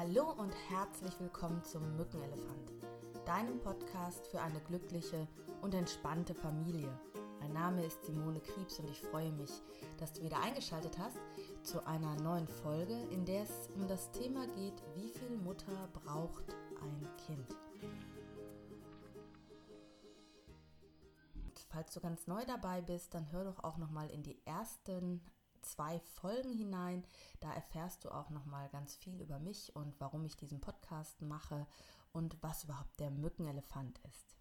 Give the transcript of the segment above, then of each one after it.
Hallo und herzlich willkommen zum Mückenelefant, deinem Podcast für eine glückliche und entspannte Familie. Mein Name ist Simone Kriebs und ich freue mich, dass du wieder eingeschaltet hast zu einer neuen Folge, in der es um das Thema geht, wie viel Mutter braucht ein Kind. Falls du ganz neu dabei bist, dann hör doch auch noch mal in die ersten zwei Folgen hinein. Da erfährst du auch noch mal ganz viel über mich und warum ich diesen Podcast mache und was überhaupt der Mückenelefant ist.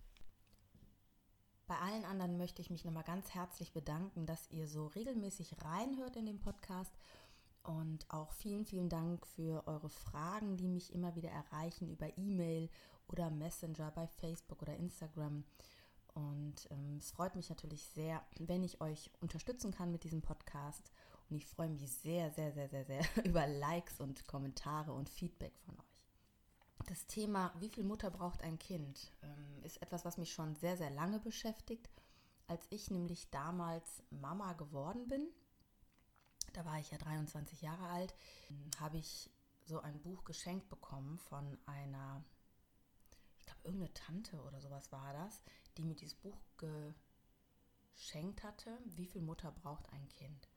Bei allen anderen möchte ich mich noch mal ganz herzlich bedanken, dass ihr so regelmäßig reinhört in den Podcast und auch vielen, vielen Dank für eure Fragen, die mich immer wieder erreichen über E-Mail oder Messenger bei Facebook oder Instagram. Und ähm, es freut mich natürlich sehr, wenn ich euch unterstützen kann mit diesem Podcast. Und ich freue mich sehr, sehr, sehr, sehr, sehr über Likes und Kommentare und Feedback von euch. Das Thema, wie viel Mutter braucht ein Kind, ähm, ist etwas, was mich schon sehr, sehr lange beschäftigt. Als ich nämlich damals Mama geworden bin, da war ich ja 23 Jahre alt, habe ich so ein Buch geschenkt bekommen von einer glaube, irgendeine Tante oder sowas war das, die mir dieses Buch geschenkt hatte, wie viel Mutter braucht ein Kind.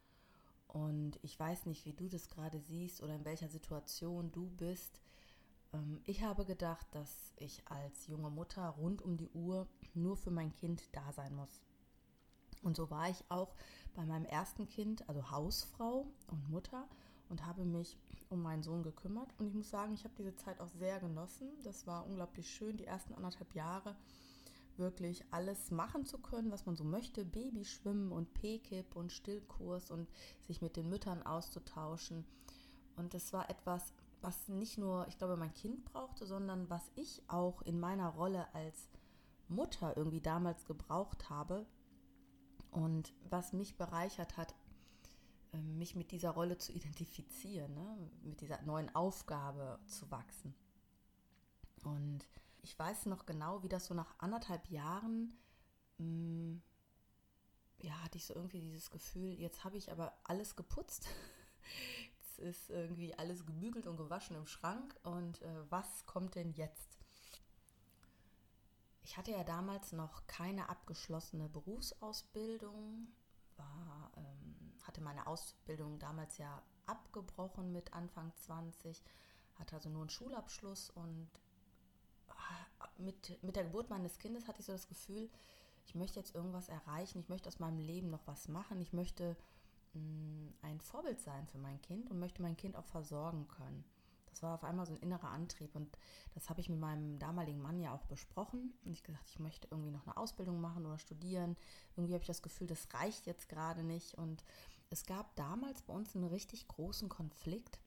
Und ich weiß nicht, wie du das gerade siehst oder in welcher Situation du bist. Ähm, ich habe gedacht, dass ich als junge Mutter rund um die Uhr nur für mein Kind da sein muss. Und so war ich auch bei meinem ersten Kind, also Hausfrau und Mutter und habe mich um meinen Sohn gekümmert. Und ich muss sagen, ich habe diese Zeit auch sehr genossen. Das war unglaublich schön, die ersten anderthalb Jahre wirklich alles machen zu können, was man so möchte. Babyschwimmen und P-Kip und Stillkurs und sich mit den Müttern auszutauschen. Und das war etwas, was nicht nur, ich glaube, mein Kind brauchte, sondern was ich auch in meiner Rolle als Mutter irgendwie damals gebraucht habe und was mich bereichert hat, ähm, mich mit dieser Rolle zu identifizieren, ne? mit dieser neuen Aufgabe zu wachsen. Und ich weiß noch genau, wie das so nach anderthalb Jahren, mh, mm, ja, hatte ich so irgendwie dieses Gefühl, jetzt habe ich aber alles geputzt. jetzt ist irgendwie alles gebügelt und gewaschen im Schrank. Und äh, was kommt denn jetzt? Ich hatte ja damals noch keine abgeschlossene Berufsausbildung war, ähm, hatte meine Ausbildung damals ja abgebrochen mit Anfang 20, hatte also nur einen Schulabschluss und mit, mit der Geburt meines Kindes hatte ich so das Gefühl, ich möchte jetzt irgendwas erreichen, ich möchte aus meinem Leben noch was machen, ich möchte mh, mm, ein Vorbild sein für mein Kind und möchte mein Kind auch versorgen können. Das war auf einmal so ein innerer Antrieb und das habe ich mit meinem damaligen Mann ja auch besprochen. Und ich gesagt, ich möchte irgendwie noch eine Ausbildung machen oder studieren. Irgendwie habe ich das Gefühl, das reicht jetzt gerade nicht. Und es gab damals bei uns einen richtig großen Konflikt,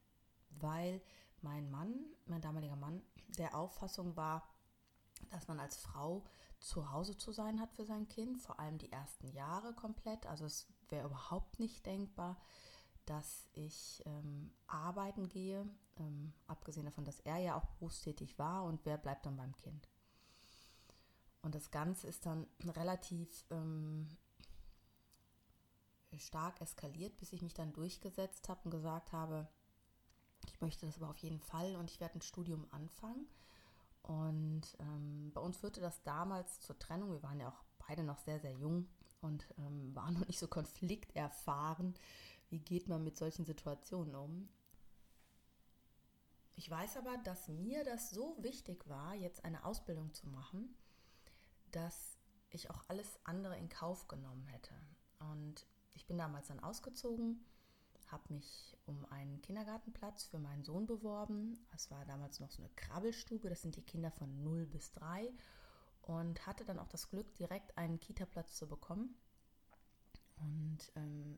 weil mein Mann, mein damaliger Mann, der Auffassung war, dass man als Frau zu Hause zu sein hat für sein Kind, vor allem die ersten Jahre komplett. Also es wäre überhaupt nicht denkbar, dass ich ähm, arbeiten gehe, ähm, abgesehen davon, dass er ja auch berufstätig war und wer bleibt dann beim Kind. Und das Ganze ist dann relativ ähm, stark eskaliert, bis ich mich dann durchgesetzt habe und gesagt habe, ich möchte das aber auf jeden Fall und ich werde ein Studium anfangen. Und ähm, bei uns führte das damals zur Trennung. Wir waren ja auch beide noch sehr, sehr jung und ähm, waren noch nicht so konflikterfahren. Wie geht man mit solchen Situationen um? Ich weiß aber, dass mir das so wichtig war, jetzt eine Ausbildung zu machen, dass ich auch alles andere in Kauf genommen hätte. Und ich bin damals dann ausgezogen, habe mich um einen Kindergartenplatz für meinen Sohn beworben. Es war damals noch so eine Krabbelstube, das sind die Kinder von 0 bis 3 und hatte dann auch das Glück, direkt einen Kita-Platz zu bekommen. Und ähm,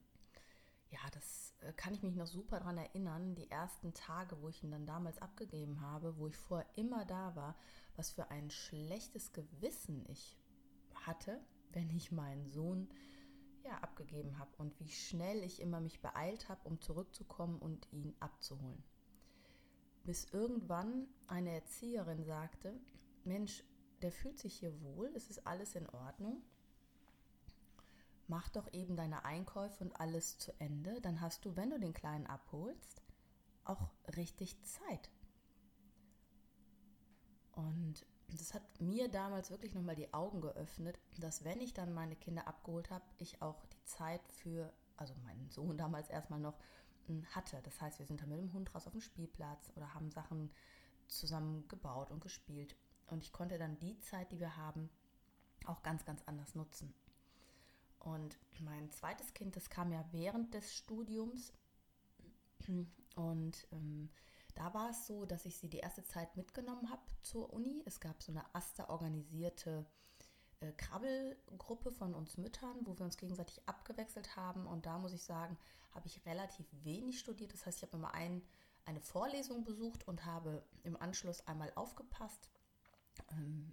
ja, das äh, kann ich mich noch super daran erinnern, die ersten Tage, wo ich ihn dann damals abgegeben habe, wo ich vorher immer da war, was für ein schlechtes Gewissen ich hatte, wenn ich meinen Sohn ja, abgegeben habe und wie schnell ich immer mich beeilt habe, um zurückzukommen und ihn abzuholen. Bis irgendwann eine Erzieherin sagte, Mensch, der fühlt sich hier wohl, es ist alles in Ordnung. Mach doch eben deine Einkäufe und alles zu Ende, dann hast du, wenn du den Kleinen abholst, auch richtig Zeit. Und das hat mir damals wirklich nochmal die Augen geöffnet, dass wenn ich dann meine Kinder abgeholt habe, ich auch die Zeit für, also meinen Sohn damals erstmal noch, hm, hatte. Das heißt, wir sind dann mit dem Hund raus auf dem Spielplatz oder haben Sachen zusammen gebaut und gespielt. Und ich konnte dann die Zeit, die wir haben, auch ganz, ganz anders nutzen. Und mein zweites Kind, das kam ja während des Studiums. Und ähm, da war es so, dass ich sie die erste Zeit mitgenommen habe zur Uni. Es gab so eine AStA organisierte äh, Krabbelgruppe von uns Müttern, wo wir uns gegenseitig abgewechselt haben. Und da muss ich sagen, habe ich relativ wenig studiert. Das heißt, ich habe immer ein, eine Vorlesung besucht und habe im Anschluss einmal aufgepasst ähm,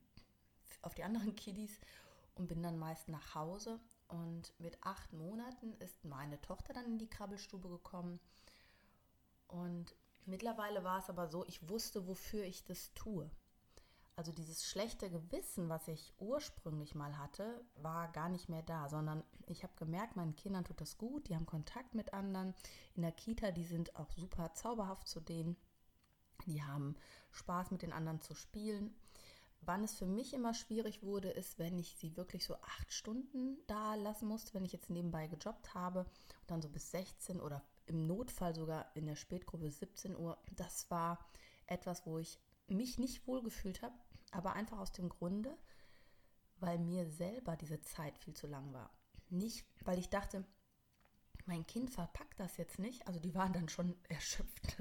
auf die anderen Kiddies und bin dann meist nach Hause. Und mit acht Monaten ist meine Tochter dann in die Krabbelstube gekommen. Und mittlerweile war es aber so, ich wusste, wofür ich das tue. Also dieses schlechte Gewissen, was ich ursprünglich mal hatte, war gar nicht mehr da, sondern ich habe gemerkt, meinen Kindern tut das gut, die haben Kontakt mit anderen. In der Kita, die sind auch super zauberhaft zu denen. Die haben Spaß mit den anderen zu spielen. Wann es für mich immer schwierig wurde, ist, wenn ich sie wirklich so acht Stunden da lassen musste, wenn ich jetzt nebenbei gejobbt habe und dann so bis 16 oder im Notfall sogar in der Spätgruppe 17 Uhr. Das war etwas, wo ich mich nicht wohlgefühlt habe, aber einfach aus dem Grunde, weil mir selber diese Zeit viel zu lang war. Nicht, weil ich dachte, mein Kind verpackt das jetzt nicht. Also die waren dann schon erschöpft.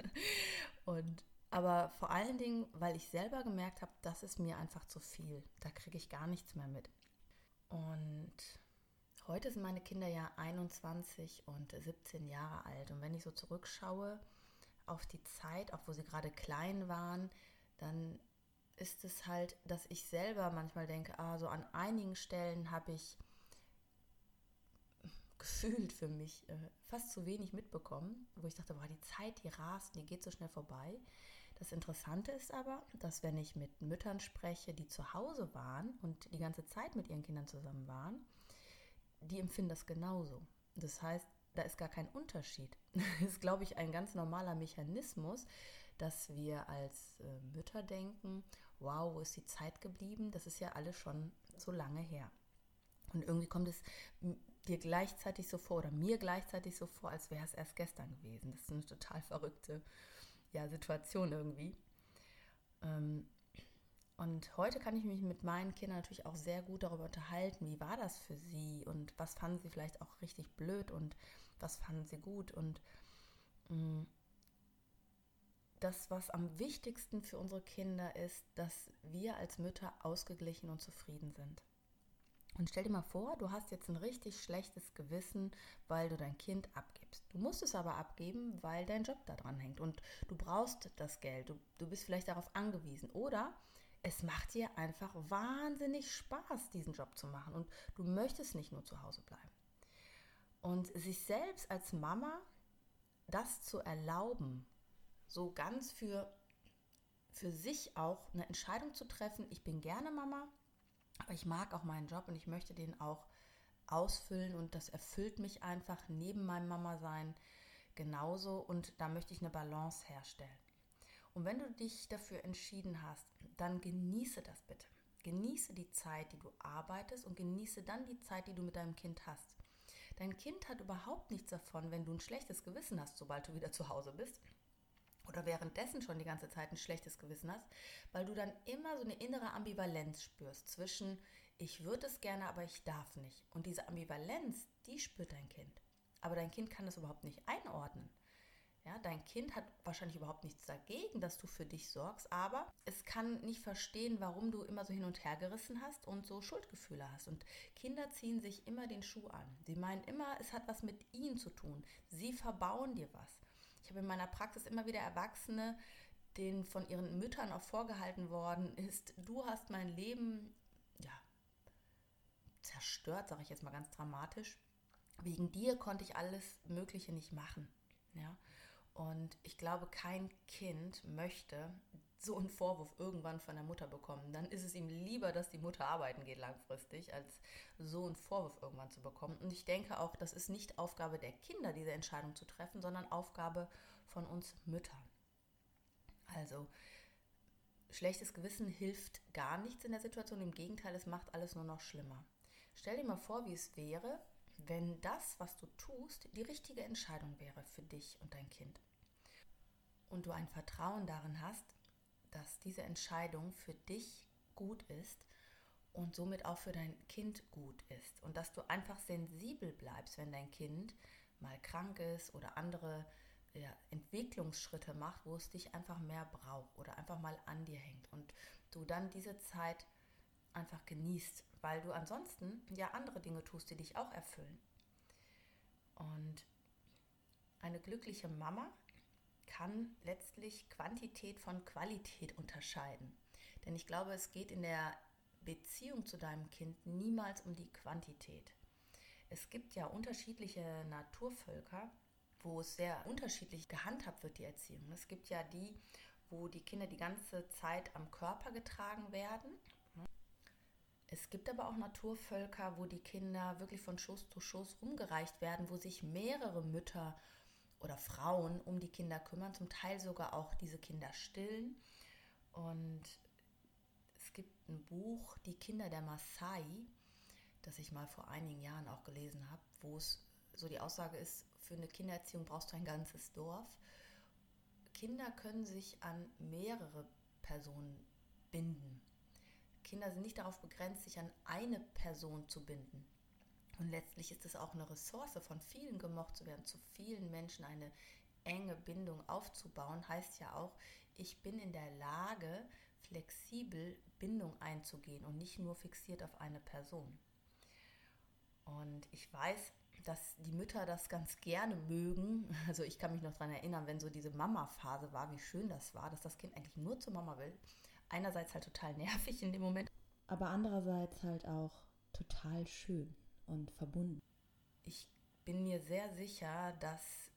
Und aber vor allen Dingen, weil ich selber gemerkt habe, das ist mir einfach zu viel. Da kriege ich gar nichts mehr mit. Und heute sind meine Kinder ja 21 und 17 Jahre alt. Und wenn ich so zurückschaue auf die Zeit, auch wo sie gerade klein waren, dann ist es halt, dass ich selber manchmal denke, ah, so an einigen Stellen habe ich gefühlt für mich äh, fast zu wenig mitbekommen, wo ich dachte, boah, die Zeit, die rast, die geht so schnell vorbei. Das Interessante ist aber, dass wenn ich mit Müttern spreche, die zu Hause waren und die ganze Zeit mit ihren Kindern zusammen waren, die empfinden das genauso. Das heißt, da ist gar kein Unterschied. Das ist, glaube ich, ein ganz normaler Mechanismus, dass wir als äh, Mütter denken, wow, wo ist die Zeit geblieben? Das ist ja alles schon so lange her. Und irgendwie kommt es dir gleichzeitig so vor oder mir gleichzeitig so vor, als wäre es erst gestern gewesen. Das ist eine total verrückte ja, Situation irgendwie. Ähm, und heute kann ich mich mit meinen Kindern natürlich auch sehr gut darüber unterhalten, wie war das für sie und was fanden sie vielleicht auch richtig blöd und was fanden sie gut. Und mm, das, was am wichtigsten für unsere Kinder ist, dass wir als Mütter ausgeglichen und zufrieden sind. Und stell dir mal vor, du hast jetzt ein richtig schlechtes Gewissen, weil du dein Kind abgibst. Du musst es aber abgeben, weil dein Job da dran hängt und du brauchst das Geld. Du, du bist vielleicht darauf angewiesen. Oder es macht dir einfach wahnsinnig Spaß, diesen Job zu machen und du möchtest nicht nur zu Hause bleiben. Und sich selbst als Mama das zu erlauben, so ganz für, für sich auch eine Entscheidung zu treffen, ich bin gerne Mama, aber ich mag auch meinen Job und ich möchte den auch ausfüllen und das erfüllt mich einfach neben meinem Mama sein genauso und da möchte ich eine Balance herstellen. Und wenn du dich dafür entschieden hast, dann genieße das bitte. Genieße die Zeit, die du arbeitest und genieße dann die Zeit, die du mit deinem Kind hast. Dein Kind hat überhaupt nichts davon, wenn du ein schlechtes Gewissen hast, sobald du wieder zu Hause bist oder währenddessen schon die ganze Zeit ein schlechtes Gewissen hast, weil du dann immer so eine innere Ambivalenz spürst zwischen ich würde es gerne, aber ich darf nicht. Und diese Ambivalenz, die spürt dein Kind. Aber dein Kind kann das überhaupt nicht einordnen. Ja, dein Kind hat wahrscheinlich überhaupt nichts dagegen, dass du für dich sorgst, aber es kann nicht verstehen, warum du immer so hin und her gerissen hast und so Schuldgefühle hast. Und Kinder ziehen sich immer den Schuh an. Sie meinen immer, es hat was mit ihnen zu tun. Sie verbauen dir was. Ich habe in meiner Praxis immer wieder Erwachsene, denen von ihren Müttern auch vorgehalten worden ist, du hast mein Leben ja, zerstört, sage ich jetzt mal ganz dramatisch. Wegen dir konnte ich alles Mögliche nicht machen. Ja? Und ich glaube, kein Kind möchte so einen Vorwurf irgendwann von der Mutter bekommen. Dann ist es ihm lieber, dass die Mutter arbeiten geht langfristig, als so einen Vorwurf irgendwann zu bekommen. Und ich denke auch, das ist nicht Aufgabe der Kinder, diese Entscheidung zu treffen, sondern Aufgabe von uns Müttern. Also schlechtes Gewissen hilft gar nichts in der Situation. Im Gegenteil, es macht alles nur noch schlimmer. Stell dir mal vor, wie es wäre, wenn das, was du tust, die richtige Entscheidung wäre für dich und dein Kind. Und du ein Vertrauen darin hast, dass diese Entscheidung für dich gut ist und somit auch für dein Kind gut ist. Und dass du einfach sensibel bleibst, wenn dein Kind mal krank ist oder andere ja, Entwicklungsschritte macht, wo es dich einfach mehr braucht oder einfach mal an dir hängt. Und du dann diese Zeit einfach genießt, weil du ansonsten ja andere Dinge tust, die dich auch erfüllen. Und eine glückliche Mama kann letztlich Quantität von Qualität unterscheiden. Denn ich glaube, es geht in der Beziehung zu deinem Kind niemals um die Quantität. Es gibt ja unterschiedliche Naturvölker, wo es sehr unterschiedlich gehandhabt wird, die Erziehung. Es gibt ja die, wo die Kinder die ganze Zeit am Körper getragen werden. Es gibt aber auch Naturvölker, wo die Kinder wirklich von Schuss zu Schuss rumgereicht werden, wo sich mehrere Mütter oder Frauen um die Kinder kümmern, zum Teil sogar auch diese Kinder stillen. Und es gibt ein Buch, Die Kinder der Maasai, das ich mal vor einigen Jahren auch gelesen habe, wo es so die Aussage ist, für eine Kindererziehung brauchst du ein ganzes Dorf. Kinder können sich an mehrere Personen binden. Kinder sind nicht darauf begrenzt, sich an eine Person zu binden. Und letztlich ist es auch eine Ressource, von vielen gemocht zu werden, zu vielen Menschen eine enge Bindung aufzubauen, heißt ja auch, ich bin in der Lage, flexibel Bindung einzugehen und nicht nur fixiert auf eine Person. Und ich weiß, dass die Mütter das ganz gerne mögen. Also ich kann mich noch daran erinnern, wenn so diese Mama-Phase war, wie schön das war, dass das Kind eigentlich nur zur Mama will. Einerseits halt total nervig in dem Moment. Aber andererseits halt auch total schön und verbunden. Ich bin mir sehr sicher, dass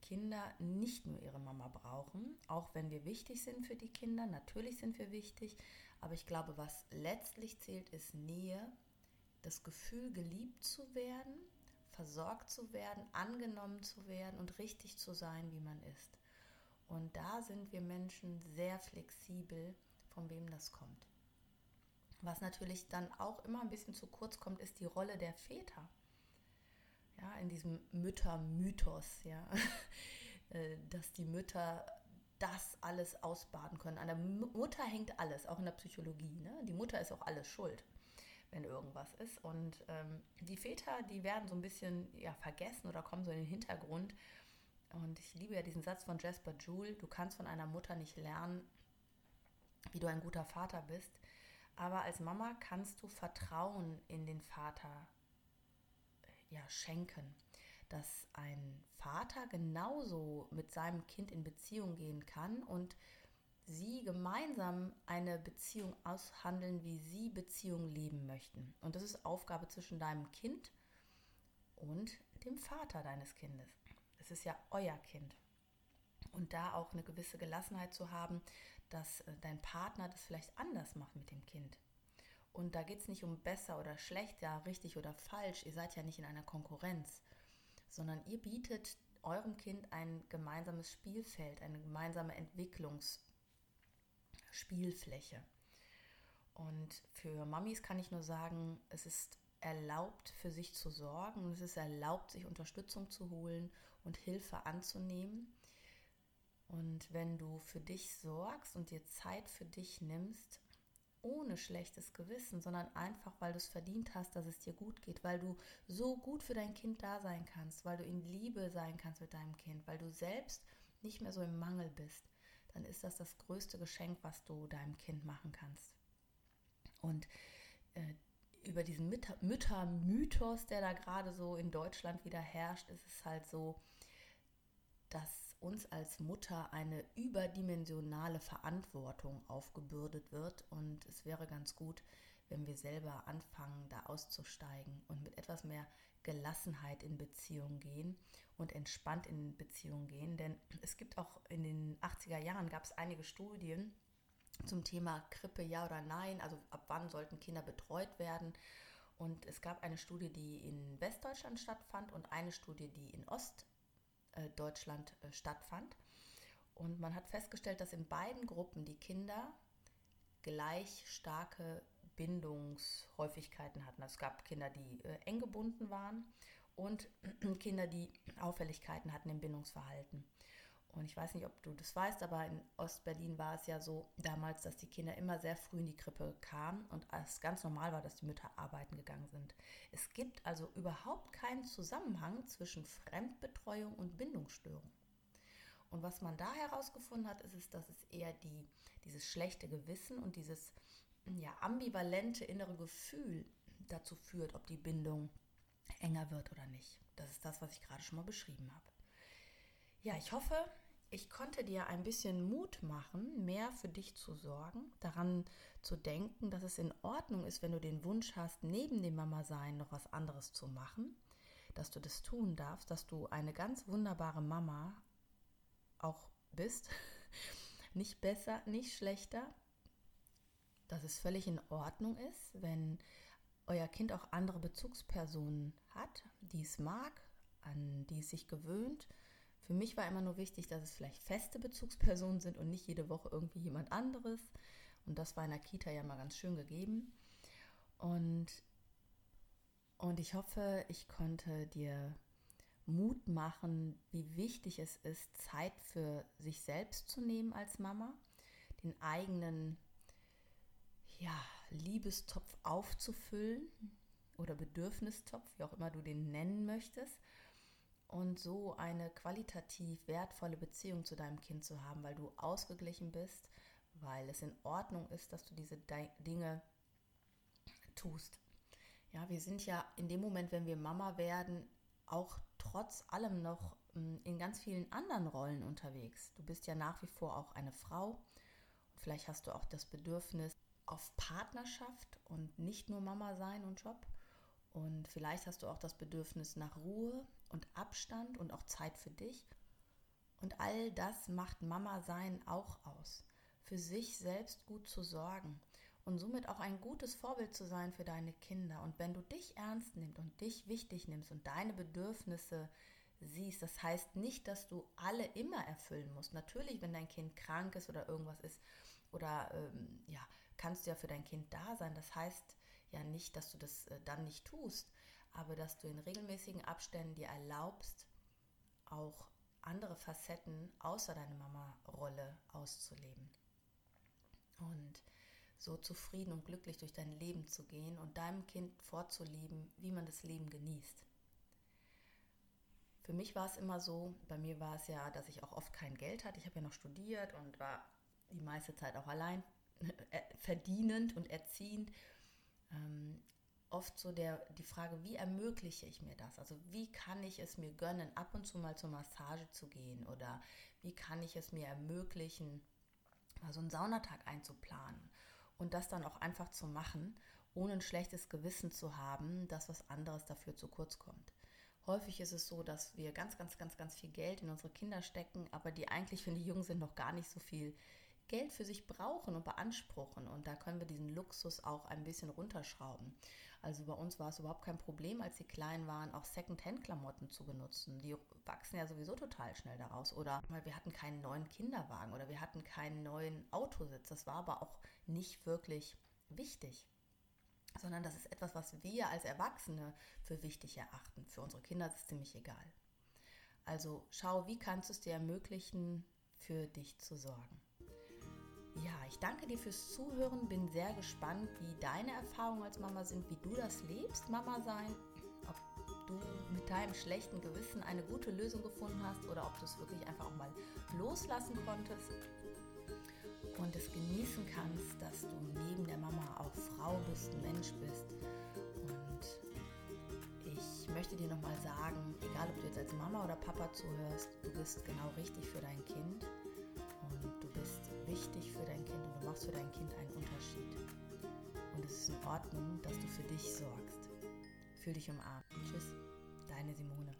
Kinder nicht nur ihre Mama brauchen, auch wenn wir wichtig sind für die Kinder. Natürlich sind wir wichtig, aber ich glaube, was letztlich zählt, ist Nähe, das Gefühl, geliebt zu werden, versorgt zu werden, angenommen zu werden und richtig zu sein, wie man ist. Und da sind wir Menschen sehr flexibel, von wem das kommt. Was natürlich dann auch immer ein bisschen zu kurz kommt, ist die Rolle der Väter. Ja, in diesem Müttermythos, ja, äh, dass die Mütter das alles ausbaden können. An der Mutter hängt alles, auch in der Psychologie. Ne? Die Mutter ist auch alles schuld, wenn irgendwas ist. Und ähm, die Väter, die werden so ein bisschen ja, vergessen oder kommen so in den Hintergrund. Und ich liebe ja diesen Satz von Jasper Joule, du kannst von einer Mutter nicht lernen, wie du ein guter Vater bist. Aber als Mama kannst du Vertrauen in den Vater ja, schenken, dass ein Vater genauso mit seinem Kind in Beziehung gehen kann und sie gemeinsam eine Beziehung aushandeln, wie sie Beziehung leben möchten. Und das ist Aufgabe zwischen deinem Kind und dem Vater deines Kindes. Es ist ja euer Kind. Und da auch eine gewisse Gelassenheit zu haben, dass äh, dein Partner das vielleicht anders macht mit dem Kind. Und da geht es nicht um besser oder schlecht, ja, richtig oder falsch. Ihr seid ja nicht in einer Konkurrenz, sondern ihr bietet eurem Kind ein gemeinsames Spielfeld, eine gemeinsame Entwicklungsspielfläche. Und für Mamis kann ich nur sagen, es ist erlaubt, für sich zu sorgen. Es ist erlaubt, sich Unterstützung zu holen und Hilfe anzunehmen. Und wenn du für dich sorgst und dir Zeit für dich nimmst, ohne schlechtes Gewissen, sondern einfach, weil du es verdient hast, dass es dir gut geht, weil du so gut für dein Kind da sein kannst, weil du in Liebe sein kannst mit deinem Kind, weil du selbst nicht mehr so im Mangel bist, dann ist das das größte Geschenk, was du deinem Kind machen kannst. Und äh, über diesen Müttermythos, der da gerade so in Deutschland wieder herrscht, ist es halt so, dass uns als Mutter eine überdimensionale Verantwortung aufgebürdet wird und es wäre ganz gut, wenn wir selber anfangen, da auszusteigen und mit etwas mehr Gelassenheit in Beziehung gehen und entspannt in Beziehung gehen. Denn es gibt auch in den 80er Jahren gab es einige Studien zum Thema Krippe, ja oder nein, also ab wann sollten Kinder betreut werden. Und es gab eine Studie, die in Westdeutschland stattfand und eine Studie, die in Ost äh, Deutschland äh, stattfand. Und man hat festgestellt, dass in beiden Gruppen die Kinder gleich starke Bindungshäufigkeiten hatten. Es gab Kinder, die äh, eng gebunden waren und Kinder, die Auffälligkeiten hatten im Bindungsverhalten. Und ich weiß nicht, ob du das weißt, aber in Ostberlin war es ja so damals, dass die Kinder immer sehr früh in die Krippe kamen und es ganz normal war, dass die Mütter arbeiten gegangen sind. Es gibt also überhaupt keinen Zusammenhang zwischen Fremdbetreuung und Bindungsstörung. Und was man da herausgefunden hat, ist, es, dass es eher die, dieses schlechte Gewissen und dieses ja, ambivalente innere Gefühl dazu führt, ob die Bindung enger wird oder nicht. Das ist das, was ich gerade schon mal beschrieben habe. Ja, ich hoffe, ich konnte dir ein bisschen Mut machen, mehr für dich zu sorgen, daran zu denken, dass es in Ordnung ist, wenn du den Wunsch hast, neben dem Mama-Sein noch was anderes zu machen, dass du das tun darfst, dass du eine ganz wunderbare Mama auch bist. Nicht besser, nicht schlechter. Dass es völlig in Ordnung ist, wenn euer Kind auch andere Bezugspersonen hat, die es mag, an die es sich gewöhnt für mich war immer nur wichtig, dass es vielleicht feste Bezugspersonen sind und nicht jede Woche irgendwie jemand anderes. Und das war in der Kita ja mal ganz schön gegeben. Und, und ich hoffe, ich konnte dir Mut machen, wie wichtig es ist, Zeit für sich selbst zu nehmen als Mama, den eigenen ja, Liebestopf aufzufüllen oder Bedürfnistopf, wie auch immer du den nennen möchtest und so eine qualitativ wertvolle Beziehung zu deinem Kind zu haben, weil du ausgeglichen bist, weil es in Ordnung ist, dass du diese Dinge tust. Ja, wir sind ja in dem Moment, wenn wir Mama werden, auch trotz allem noch hm, in ganz vielen anderen Rollen unterwegs. Du bist ja nach wie vor auch eine Frau. Vielleicht hast du auch das Bedürfnis auf Partnerschaft und nicht nur Mama sein und Job. Und vielleicht hast du auch das Bedürfnis nach Ruhe und Abstand und auch Zeit für dich. Und all das macht Mama sein auch aus. Für sich selbst gut zu sorgen und somit auch ein gutes Vorbild zu sein für deine Kinder. Und wenn du dich ernst nimmst und dich wichtig nimmst und deine Bedürfnisse siehst, das heißt nicht, dass du alle immer erfüllen musst. Natürlich, wenn dein Kind krank ist oder irgendwas ist, oder ähm, ja, kannst du ja für dein Kind da sein. Das heißt ja nicht, dass du das äh, dann nicht tust aber dass du in regelmäßigen Abständen dir erlaubst, auch andere Facetten außer deiner Mama-Rolle auszuleben. Und so zufrieden und glücklich durch dein Leben zu gehen und deinem Kind vorzuleben, wie man das Leben genießt. Für mich war es immer so, bei mir war es ja, dass ich auch oft kein Geld hatte. Ich habe ja noch studiert und war die meiste Zeit auch allein äh, verdienend und erziehend. Oft so der, die Frage, wie ermögliche ich mir das? Also wie kann ich es mir gönnen, ab und zu mal zur Massage zu gehen oder wie kann ich es mir ermöglichen, mal so einen Saunatag einzuplanen und das dann auch einfach zu machen, ohne ein schlechtes Gewissen zu haben, dass was anderes dafür zu kurz kommt. Häufig ist es so, dass wir ganz, ganz, ganz, ganz viel Geld in unsere Kinder stecken, aber die eigentlich, wenn die jung sind, noch gar nicht so viel Geld für sich brauchen und beanspruchen. Und da können wir diesen Luxus auch ein bisschen runterschrauben. Also bei uns war es überhaupt kein Problem, als sie klein waren, auch Second-Hand-Klamotten zu benutzen. Die wachsen ja sowieso total schnell daraus. Oder wir hatten keinen neuen Kinderwagen oder wir hatten keinen neuen Autositz. Das war aber auch nicht wirklich wichtig sondern das ist etwas, was wir als Erwachsene für wichtig erachten. Für unsere Kinder ist es ziemlich egal. Also schau, wie kannst du es dir ermöglichen, für dich zu sorgen. Ja, ich danke dir fürs Zuhören, bin sehr gespannt, wie deine Erfahrungen als Mama sind, wie du das lebst, Mama sein, ob du mit deinem schlechten Gewissen eine gute Lösung gefunden hast oder ob du es wirklich einfach auch mal loslassen konntest und es genießen kannst, dass du neben der Mama auch Frau bist, Mensch bist. Und ich möchte dir nochmal sagen, egal ob du jetzt als Mama oder Papa zuhörst, du bist genau richtig für dein Kind wichtig für dein Kind und du machst für dein Kind einen Unterschied. Und es ist in Ordnung, dass du für dich sorgst. Fühl dich umarmt. Tschüss, deine Simone.